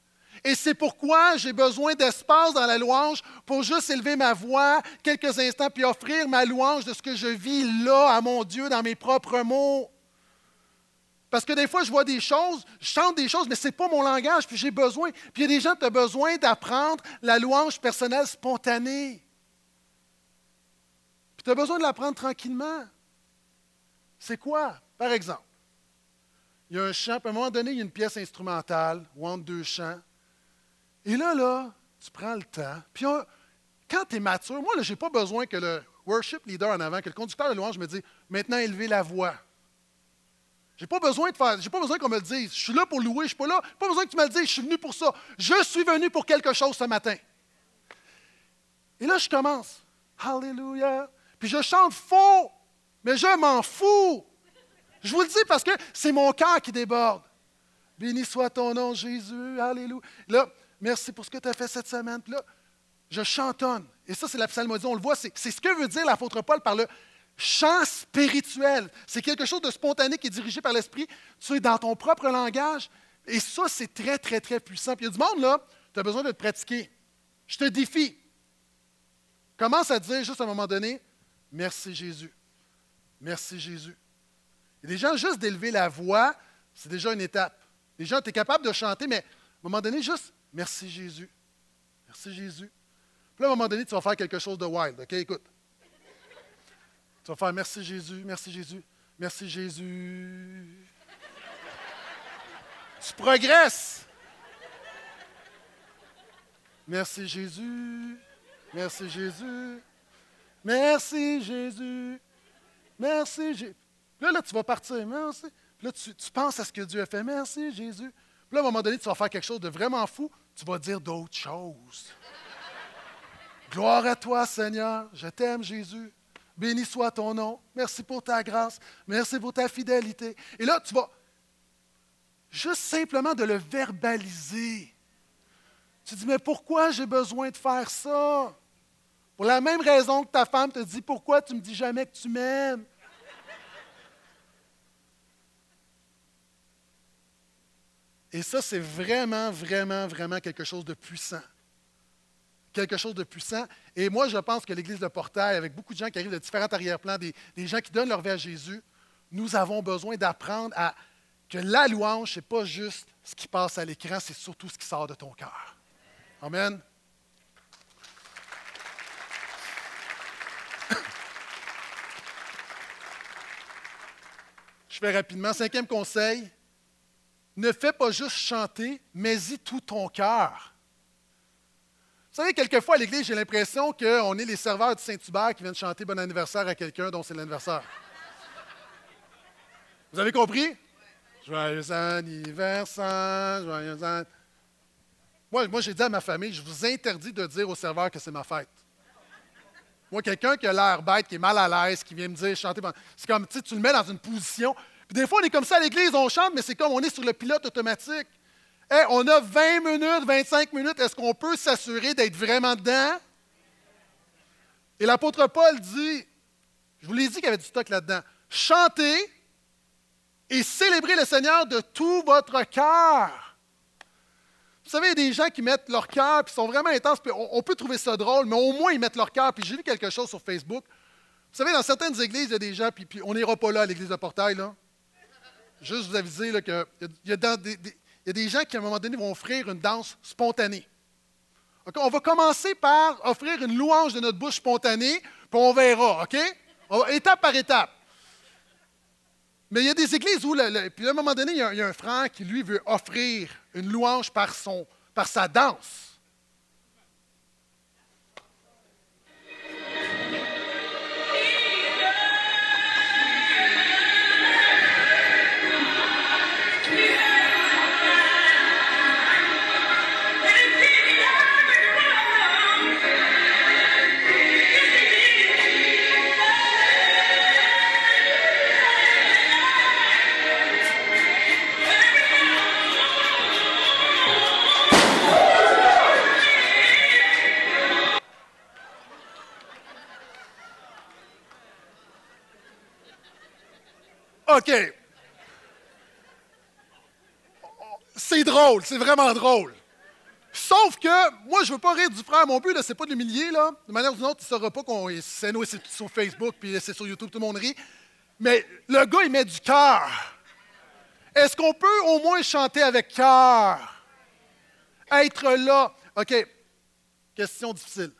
Et c'est pourquoi j'ai besoin d'espace dans la louange pour juste élever ma voix quelques instants, puis offrir ma louange de ce que je vis là à mon Dieu dans mes propres mots. Parce que des fois, je vois des choses, je chante des choses, mais ce n'est pas mon langage, puis j'ai besoin. Puis il y a des gens qui ont besoin d'apprendre la louange personnelle spontanée. Puis tu as besoin de l'apprendre tranquillement. C'est quoi? Par exemple, il y a un chant, puis à un moment donné, il y a une pièce instrumentale, ou entre deux chants. Et là, là, tu prends le temps. Puis quand tu es mature, moi, je n'ai pas besoin que le worship leader en avant, que le conducteur de louange me dise maintenant élevez la voix. J'ai pas besoin de faire, j'ai pas besoin qu'on me le dise. Je suis là pour louer, je suis pas là. Pas besoin que tu me le dises, je suis venu pour ça. Je suis venu pour quelque chose ce matin. Et là, je commence. Hallelujah. Puis puis je chante faux, mais je m'en fous. Je vous le dis parce que c'est mon cœur qui déborde. Béni soit ton nom, Jésus. Alléluia. Là, merci pour ce que tu as fait cette semaine. Là, je chantonne. Et ça, c'est la psalmodie. On le voit, c'est ce que veut dire l'apôtre Paul par le chant spirituel. C'est quelque chose de spontané qui est dirigé par l'Esprit. Tu es dans ton propre langage. Et ça, c'est très, très, très puissant. Puis il y a du monde, là, tu as besoin de te pratiquer. Je te défie. Commence à dire juste à un moment donné, merci Jésus. Merci Jésus. A des gens, juste d'élever la voix, c'est déjà une étape. Les gens, tu es capable de chanter, mais à un moment donné, juste merci Jésus. Merci Jésus. Puis là, à un moment donné, tu vas faire quelque chose de wild. OK, écoute. Tu vas faire merci Jésus, merci Jésus, merci Jésus. tu progresses. Merci Jésus, merci Jésus, merci Jésus, merci Jésus. Là, là, tu vas partir, merci. Puis là, tu, tu penses à ce que Dieu a fait, merci Jésus. Puis là, à un moment donné, tu vas faire quelque chose de vraiment fou, tu vas dire d'autres choses. Gloire à toi, Seigneur. Je t'aime, Jésus. Béni soit ton nom. Merci pour ta grâce. Merci pour ta fidélité. Et là, tu vas juste simplement de le verbaliser. Tu dis, mais pourquoi j'ai besoin de faire ça? Pour la même raison que ta femme te dit, pourquoi tu ne me dis jamais que tu m'aimes? Et ça, c'est vraiment, vraiment, vraiment quelque chose de puissant quelque chose de puissant. Et moi, je pense que l'Église de Portail, avec beaucoup de gens qui arrivent de différents arrière-plans, des, gens qui donnent leur vie à Jésus, nous avons besoin d'apprendre à que la louange, ce n'est pas juste ce qui passe à l'écran, c'est surtout ce qui sort de ton cœur. Amen. Je fais rapidement. Cinquième conseil, ne fais pas juste chanter, mais y tout ton cœur. Vous savez, quelquefois à l'Église, j'ai l'impression qu'on est les serveurs du Saint-Hubert qui viennent chanter bon anniversaire à quelqu'un dont c'est l'anniversaire. Vous avez compris? Joyeux anniversaire, joyeux anniversaire. Moi, moi j'ai dit à ma famille, je vous interdis de dire au serveur que c'est ma fête. Moi, quelqu'un qui a l'air bête, qui est mal à l'aise, qui vient me dire chanter, c'est comme, tu tu le mets dans une position. Puis des fois, on est comme ça à l'église, on chante, mais c'est comme on est sur le pilote automatique on a 20 minutes, 25 minutes, est-ce qu'on peut s'assurer d'être vraiment dedans? Et l'apôtre Paul dit, je vous l'ai dit qu'il y avait du stock là-dedans, chantez et célébrez le Seigneur de tout votre cœur. Vous savez, il y a des gens qui mettent leur cœur, puis sont vraiment intenses, puis on, peut trouver ça drôle, mais au moins ils mettent leur cœur. Puis j'ai vu quelque chose sur Facebook. Vous savez, dans certaines églises, il y a des gens, puis, on n'ira pas là à l'église de Portail, là. Juste vous aviser qu'il y a dans des, il y a des gens qui, à un moment donné, vont offrir une danse spontanée. On va commencer par offrir une louange de notre bouche spontanée, puis on verra, OK? étape par étape. Mais il y a des églises où, à un moment donné, il y, a, un frère qui, lui, veut offrir une louange par sa danse. OK. C'est drôle, c'est vraiment drôle. Sauf que moi, je veux pas rire du frère. Mon but, ce n'est pas de l'humilier. Là. De manière ou d'une autre, il ne saura pas qu'on c'est sur Facebook puis c'est sur YouTube, tout le monde rit. Mais le gars, il met du cœur. Est-ce qu'on peut au moins chanter avec cœur? Être là. OK. Question difficile.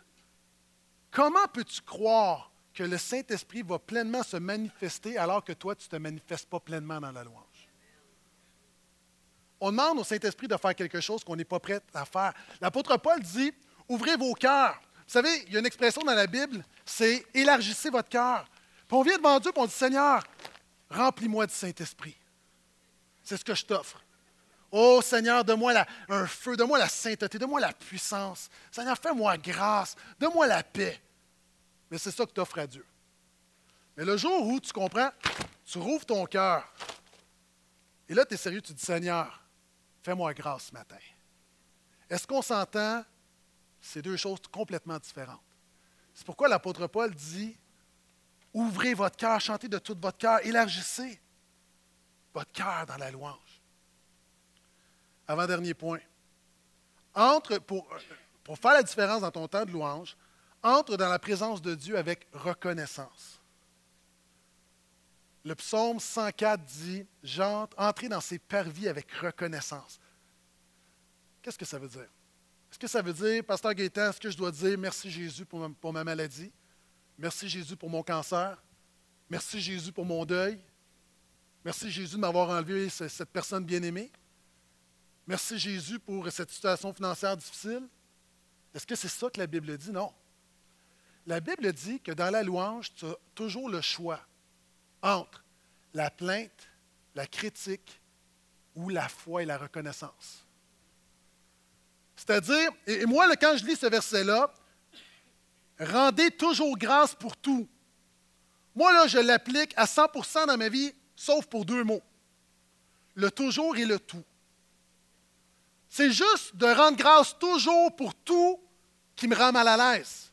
Comment peux-tu croire que le Saint-Esprit va pleinement se manifester alors que toi, tu ne te manifestes pas pleinement dans la louange. On demande au Saint-Esprit de faire quelque chose qu'on n'est pas prêt à faire. L'apôtre Paul dit, ouvrez vos cœurs. Vous savez, il y a une expression dans la Bible, c'est élargissez votre cœur. Puis on vient devant Dieu et on dit, Seigneur, remplis-moi du Saint-Esprit. C'est ce que je t'offre. Oh Seigneur, donne-moi un feu, donne-moi la sainteté, donne-moi la puissance. Seigneur, fais-moi grâce, donne-moi la paix. Mais c'est ça que tu offres à Dieu. Mais le jour où tu comprends, tu rouvres ton cœur. Et là, tu es sérieux, tu dis Seigneur, fais-moi grâce ce matin. Est-ce qu'on s'entend? C'est deux choses complètement différentes. C'est pourquoi l'apôtre Paul dit Ouvrez votre cœur, chantez de tout votre cœur, élargissez votre cœur dans la louange. Avant-dernier point. Entre, pour, pour faire la différence dans ton temps de louange, entre dans la présence de Dieu avec reconnaissance. Le psaume 104 dit J'entre, entrez dans ses parvis avec reconnaissance. Qu'est-ce que ça veut dire? Est-ce que ça veut dire, Pasteur Gaétan, est-ce que je dois dire merci Jésus pour ma maladie? Merci Jésus pour mon cancer? Merci Jésus pour mon deuil? Merci Jésus de m'avoir enlevé cette personne bien-aimée? Merci Jésus pour cette situation financière difficile? Est-ce que c'est ça que la Bible dit? Non. La Bible dit que dans la louange, tu as toujours le choix entre la plainte, la critique ou la foi et la reconnaissance. C'est-à-dire, et moi, quand je lis ce verset-là, rendez toujours grâce pour tout. Moi, là, je l'applique à 100% dans ma vie, sauf pour deux mots. Le toujours et le tout. C'est juste de rendre grâce toujours pour tout qui me rend mal à l'aise.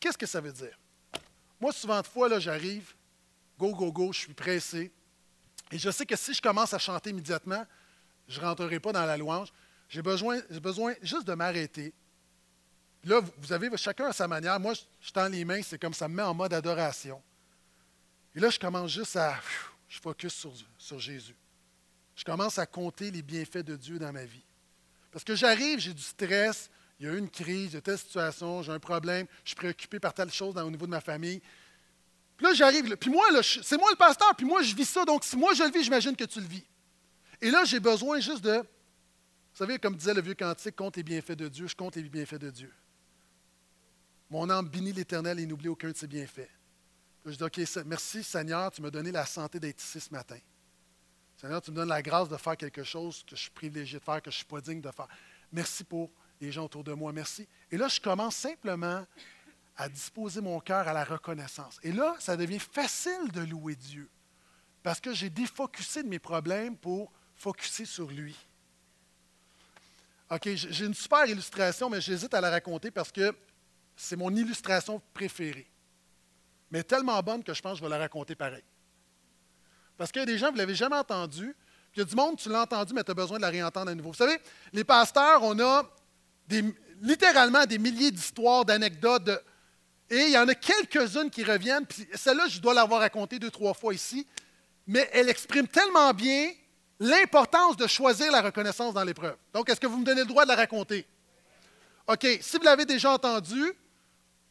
Qu'est-ce que ça veut dire? Moi, souvent de fois, j'arrive, go, go, go, je suis pressé. Et je sais que si je commence à chanter immédiatement, je ne rentrerai pas dans la louange. J'ai besoin, besoin juste de m'arrêter. Là, vous avez chacun à sa manière. Moi, je tends les mains, c'est comme ça me met en mode adoration. Et là, je commence juste à. Je focus sur, sur Jésus. Je commence à compter les bienfaits de Dieu dans ma vie. Parce que j'arrive, j'ai du stress, il y a eu une crise, il y a telle situation, j'ai un problème, je suis préoccupé par telle chose au niveau de ma famille. Puis là, j'arrive, puis moi, c'est moi le pasteur, puis moi, je vis ça, donc si moi je le vis, j'imagine que tu le vis. Et là, j'ai besoin juste de, vous savez, comme disait le vieux cantique, compte les bienfaits de Dieu, je compte les bienfaits de Dieu. Mon âme bénit l'Éternel et n'oublie aucun de ses bienfaits. je dis, OK, merci Seigneur, tu m'as donné la santé d'être ici ce matin. Seigneur, tu me donnes la grâce de faire quelque chose que je suis privilégié de faire, que je ne suis pas digne de faire. Merci pour les gens autour de moi. Merci. Et là, je commence simplement à disposer mon cœur à la reconnaissance. Et là, ça devient facile de louer Dieu parce que j'ai défocusé de mes problèmes pour focuser sur lui. OK, j'ai une super illustration, mais j'hésite à la raconter parce que c'est mon illustration préférée. Mais tellement bonne que je pense que je vais la raconter pareil. Parce qu'il y a des gens, vous ne l'avez jamais entendu, puis il y a du monde, tu l'as entendu, mais tu as besoin de la réentendre à nouveau. Vous savez, les pasteurs, on a littéralement des milliers d'histoires, d'anecdotes. et il y en a quelques-unes qui reviennent. Puis celle-là, je dois l'avoir racontée deux, trois fois ici. Mais elle exprime tellement bien l'importance de choisir la reconnaissance dans l'épreuve. Donc, est-ce que vous me donnez le droit de la raconter? OK. Si vous l'avez déjà entendu,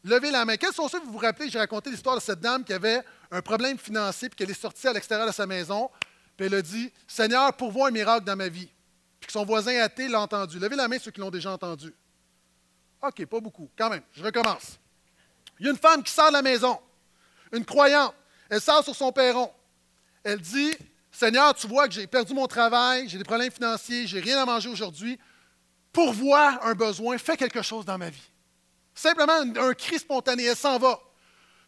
levez la main. Quels sont ceux que vous vous rappelez? J'ai raconté l'histoire de cette dame qui avait un problème financier puis qu'elle est sortie à l'extérieur de sa maison. Puis elle a dit Seigneur, pourvois un miracle dans ma vie que son voisin athée l'a entendu. Levez la main ceux qui l'ont déjà entendu. OK, pas beaucoup. Quand même, je recommence. Il y a une femme qui sort de la maison, une croyante. Elle sort sur son perron. Elle dit Seigneur, tu vois que j'ai perdu mon travail, j'ai des problèmes financiers, j'ai rien à manger aujourd'hui. Pourvois un besoin, fais quelque chose dans ma vie. Simplement un, un cri spontané. Elle s'en va.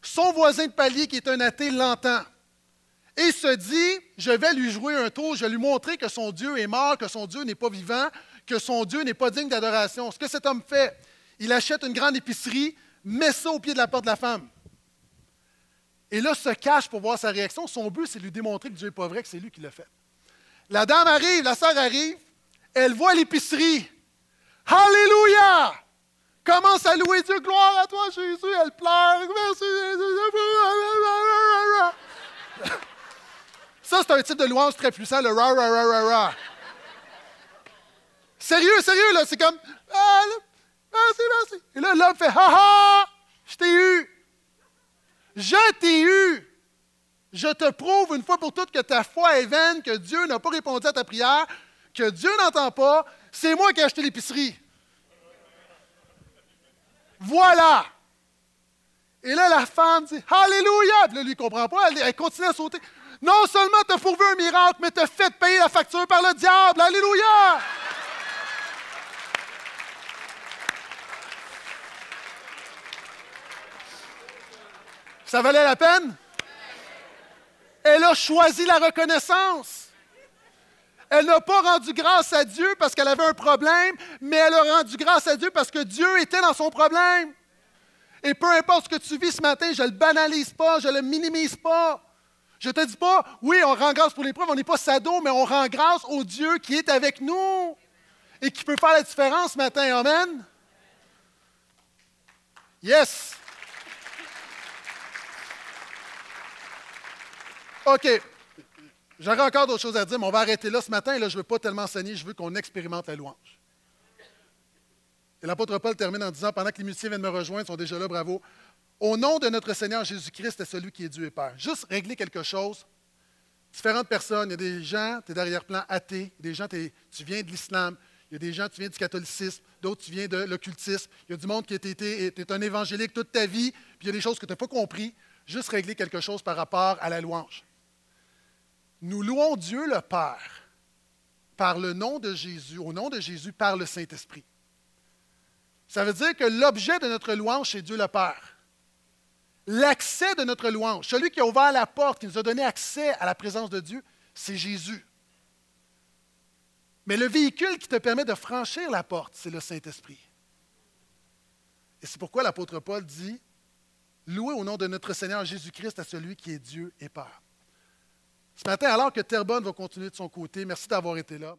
Son voisin de palier, qui est un athée, l'entend et se dit, je vais lui jouer un tour, je vais lui montrer que son Dieu est mort, que son Dieu n'est pas vivant, que son Dieu n'est pas digne d'adoration. Ce que cet homme fait, il achète une grande épicerie, met ça au pied de la porte de la femme. Et là, se cache pour voir sa réaction. Son but, c'est de lui démontrer que Dieu n'est pas vrai, que c'est lui qui l'a fait. La dame arrive, la sœur arrive, elle voit l'épicerie. Alléluia! Commence à louer Dieu, gloire à toi Jésus, elle pleure, merci Jésus. Ça, c'est un type de louange très puissant, le ra, ra, ra, ra, ra. Sérieux, sérieux, là, c'est comme, ah, merci, merci. Et là, l'homme fait, ha ha, je t'ai eu. Je t'ai eu. Je te prouve une fois pour toutes que ta foi est vaine, que Dieu n'a pas répondu à ta prière, que Dieu n'entend pas. C'est moi qui ai acheté l'épicerie. Voilà. Et là, la femme dit Alléluia. Puis là, lui, ne comprend pas. Elle, elle continue à sauter. Non seulement t'as pourvu un miracle, mais t'as fait payer la facture par le diable. Alléluia! Ça valait la peine? Elle a choisi la reconnaissance. Elle n'a pas rendu grâce à Dieu parce qu'elle avait un problème, mais elle a rendu grâce à Dieu parce que Dieu était dans son problème. Et peu importe ce que tu vis ce matin, je ne le banalise pas, je ne le minimise pas. Je ne te dis pas, oui, on rend grâce pour l'épreuve, on n'est pas sado, mais on rend grâce au Dieu qui est avec nous et qui peut faire la différence ce matin. Amen. Yes. OK. J'aurais encore d'autres choses à dire, mais on va arrêter là ce matin. Là, je ne veux pas tellement enseigner, je veux qu'on expérimente la louange. Et l'apôtre Paul termine en disant, pendant que les musiciens viennent me rejoindre, ils sont déjà là, bravo. Au nom de notre Seigneur Jésus-Christ, est celui qui est Dieu et Père. Juste régler quelque chose. Différentes personnes, il y a des gens, tu es d'arrière-plan athée, des gens, tu viens de l'islam, il y a des gens, tu viens du catholicisme, d'autres, tu viens de l'occultisme. Il y a du monde qui est, un évangélique toute ta vie, puis il y a des choses que tu n'as pas compris. Juste régler quelque chose par rapport à la louange. Nous louons Dieu le Père par le nom de Jésus, au nom de Jésus, par le Saint-Esprit. Ça veut dire que l'objet de notre louange, c'est Dieu le Père. L'accès de notre louange, celui qui a ouvert la porte, qui nous a donné accès à la présence de Dieu, c'est Jésus. Mais le véhicule qui te permet de franchir la porte, c'est le Saint-Esprit. Et c'est pourquoi l'apôtre Paul dit, Louez au nom de notre Seigneur Jésus-Christ à celui qui est Dieu et Père. Ce matin, alors que Terrebonne va continuer de son côté, merci d'avoir été là.